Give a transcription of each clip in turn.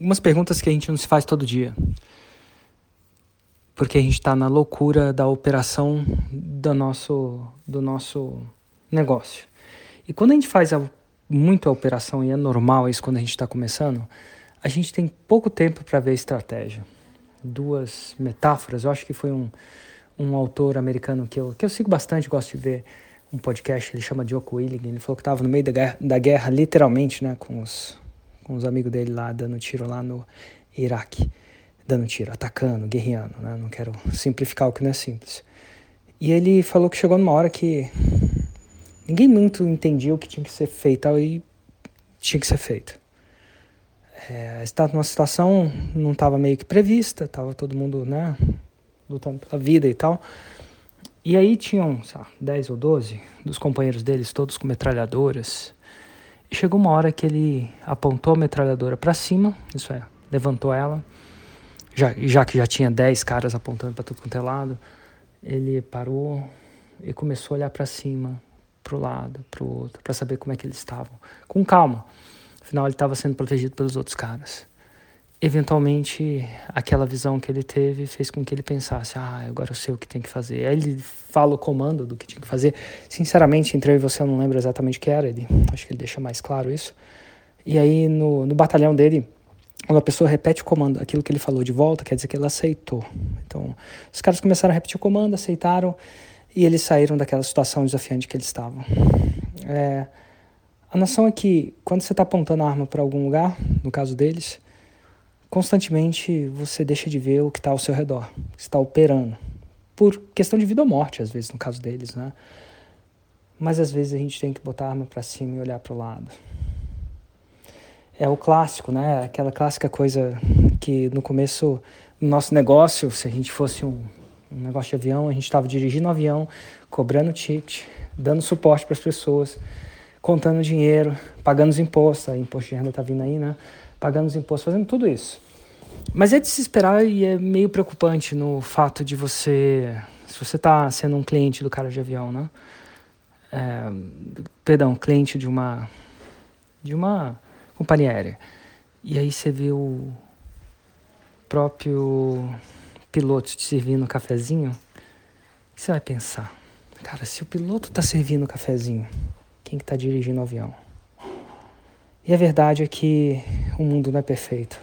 umas perguntas que a gente não se faz todo dia. Porque a gente está na loucura da operação do nosso, do nosso negócio. E quando a gente faz a, muito a operação, e é normal isso quando a gente está começando, a gente tem pouco tempo para ver a estratégia. Duas metáforas, eu acho que foi um, um autor americano que eu, que eu sigo bastante, gosto de ver um podcast, ele chama Joko Willing, ele falou que estava no meio da guerra, da guerra, literalmente, né, com os, com os amigos dele lá, dando tiro lá no Iraque, dando tiro, atacando, guerreando, né, não quero simplificar o que não é simples. E ele falou que chegou numa hora que ninguém muito entendia o que tinha que ser feito e tinha que ser feito. É, estava numa situação não estava meio que prevista, estava todo mundo, né, lutando pela vida e tal. E aí tinham, lá, 10 ou 12 dos companheiros deles, todos com metralhadoras. Chegou uma hora que ele apontou a metralhadora para cima, isso é, levantou ela, já, já que já tinha 10 caras apontando para tudo quanto é lado, ele parou e começou a olhar para cima, para o lado, para o outro, para saber como é que eles estavam, com calma. Afinal, ele estava sendo protegido pelos outros caras eventualmente aquela visão que ele teve fez com que ele pensasse ah agora eu sei o que tem que fazer. Aí ele fala o comando do que tinha que fazer. Sinceramente entre eu e você eu não lembro exatamente o que era ele acho que ele deixa mais claro isso. E aí no, no batalhão dele quando a pessoa repete o comando aquilo que ele falou de volta quer dizer que ele aceitou. Então os caras começaram a repetir o comando aceitaram e eles saíram daquela situação desafiante que eles estavam. É, a noção é que quando você está apontando a arma para algum lugar no caso deles constantemente você deixa de ver o que está ao seu redor, está operando. Por questão de vida ou morte, às vezes, no caso deles, né? Mas às vezes a gente tem que botar a arma para cima e olhar para o lado. É o clássico, né? Aquela clássica coisa que no começo, no nosso negócio, se a gente fosse um, um negócio de avião, a gente estava dirigindo o avião, cobrando ticket, dando suporte para as pessoas, contando dinheiro, pagando os impostos, imposto de renda está vindo aí, né? Pagando os impostos, fazendo tudo isso. Mas é de se esperar e é meio preocupante no fato de você, se você está sendo um cliente do cara de avião, né? É, perdão, cliente de uma de uma companhia aérea. E aí você vê o próprio piloto te servindo um cafezinho, você vai pensar, cara, se o piloto está servindo um cafezinho, quem que está dirigindo o avião? E a verdade é que o mundo não é perfeito.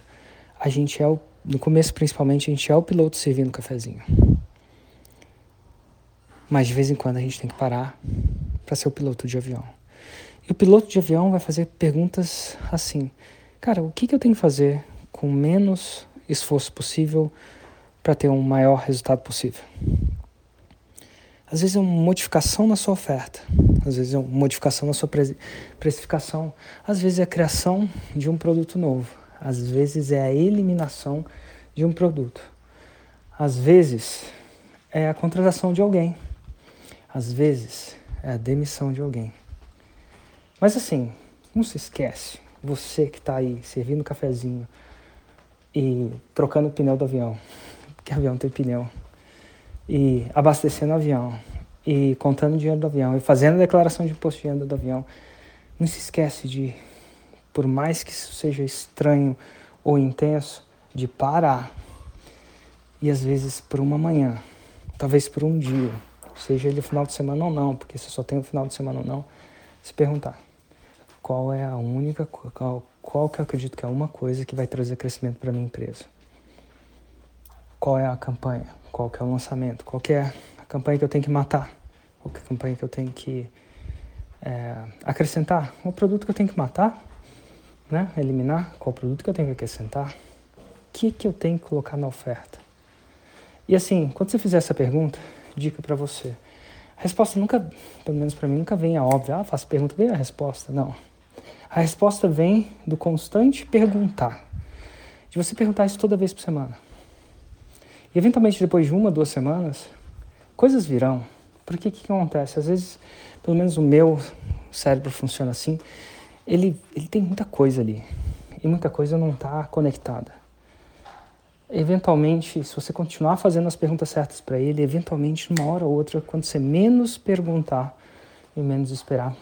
A gente é o, no começo principalmente, a gente é o piloto servindo cafezinho. Mas de vez em quando a gente tem que parar para ser o piloto de avião. E o piloto de avião vai fazer perguntas assim: cara, o que, que eu tenho que fazer com menos esforço possível para ter um maior resultado possível? Às vezes é uma modificação na sua oferta, às vezes é uma modificação na sua precificação, às vezes é a criação de um produto novo, às vezes é a eliminação de um produto, às vezes é a contratação de alguém, às vezes é a demissão de alguém. Mas assim, não se esquece, você que está aí servindo cafezinho e trocando o pneu do avião, que avião tem pneu e abastecendo o avião, e contando o dinheiro do avião, e fazendo a declaração de imposto de renda do avião, não se esquece de, por mais que isso seja estranho ou intenso, de parar. E às vezes por uma manhã, talvez por um dia, seja ele final de semana ou não, porque se só tem o final de semana ou não, se perguntar qual é a única, qual, qual que eu acredito que é uma coisa que vai trazer crescimento para minha empresa. Qual é a campanha? qual que é o lançamento, qual que é a campanha que eu tenho que matar, qual que é a campanha que eu tenho que é, acrescentar, o produto que eu tenho que matar, né? eliminar, qual produto que eu tenho que acrescentar, o que, que eu tenho que colocar na oferta. E assim, quando você fizer essa pergunta, dica para você, a resposta nunca, pelo menos para mim, nunca vem a óbvia, ah, faço pergunta, vem a resposta, não. A resposta vem do constante perguntar, de você perguntar isso toda vez por semana. Eventualmente, depois de uma, duas semanas, coisas virão. Porque o que, que acontece? Às vezes, pelo menos o meu cérebro funciona assim, ele, ele tem muita coisa ali. E muita coisa não está conectada. Eventualmente, se você continuar fazendo as perguntas certas para ele, eventualmente, uma hora ou outra, quando você menos perguntar e menos esperar,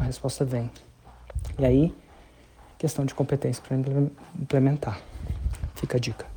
a resposta vem. E aí, questão de competência para implementar. Fica a dica.